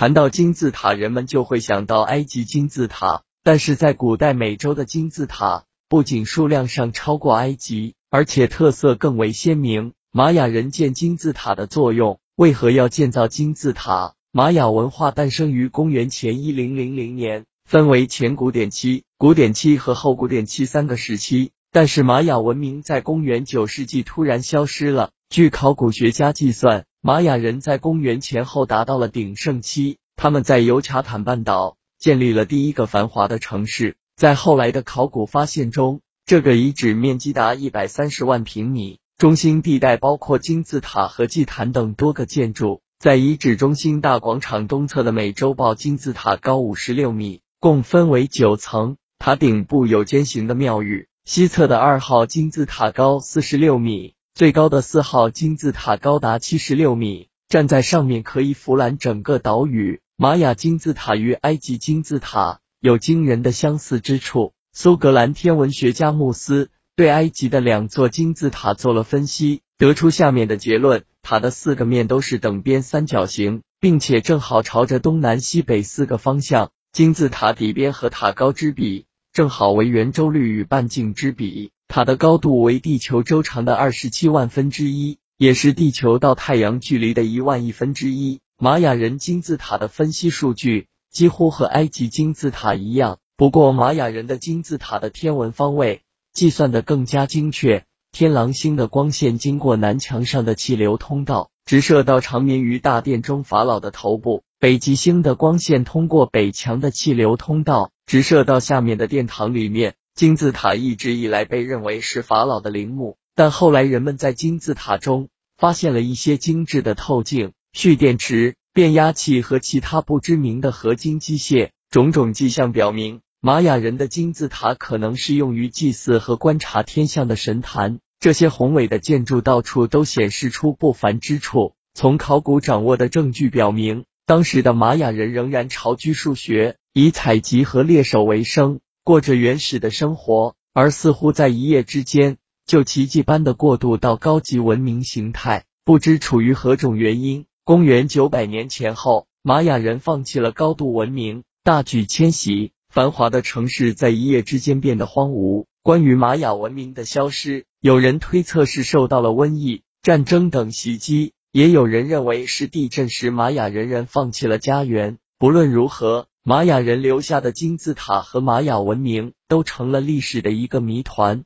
谈到金字塔，人们就会想到埃及金字塔。但是在古代美洲的金字塔，不仅数量上超过埃及，而且特色更为鲜明。玛雅人建金字塔的作用，为何要建造金字塔？玛雅文化诞生于公元前一零零零年，分为前古典期、古典期和后古典期三个时期。但是玛雅文明在公元九世纪突然消失了。据考古学家计算，玛雅人在公元前后达到了鼎盛期，他们在尤卡坦半岛建立了第一个繁华的城市。在后来的考古发现中，这个遗址面积达一百三十万平米，中心地带包括金字塔和祭坛等多个建筑。在遗址中心大广场东侧的美洲豹金字塔高五十六米，共分为九层，塔顶部有尖形的庙宇。西侧的二号金字塔高四十六米。最高的四号金字塔高达七十六米，站在上面可以俯览整个岛屿。玛雅金字塔与埃及金字塔有惊人的相似之处。苏格兰天文学家穆斯对埃及的两座金字塔做了分析，得出下面的结论：塔的四个面都是等边三角形，并且正好朝着东南西北四个方向。金字塔底边和塔高之比，正好为圆周率与半径之比。塔的高度为地球周长的二十七万分之一，也是地球到太阳距离的一万亿分之一。玛雅人金字塔的分析数据几乎和埃及金字塔一样，不过玛雅人的金字塔的天文方位计算的更加精确。天狼星的光线经过南墙上的气流通道，直射到长眠于大殿中法老的头部；北极星的光线通过北墙的气流通道，直射到下面的殿堂里面。金字塔一直以来被认为是法老的陵墓，但后来人们在金字塔中发现了一些精致的透镜、蓄电池、变压器和其他不知名的合金机械。种种迹象表明，玛雅人的金字塔可能是用于祭祀和观察天象的神坛。这些宏伟的建筑到处都显示出不凡之处。从考古掌握的证据表明，当时的玛雅人仍然巢居数学，以采集和猎手为生。过着原始的生活，而似乎在一夜之间就奇迹般的过渡到高级文明形态。不知处于何种原因，公元九百年前后，玛雅人放弃了高度文明，大举迁徙，繁华的城市在一夜之间变得荒芜。关于玛雅文明的消失，有人推测是受到了瘟疫、战争等袭击，也有人认为是地震时玛雅人人放弃了家园。不论如何。玛雅人留下的金字塔和玛雅文明都成了历史的一个谜团。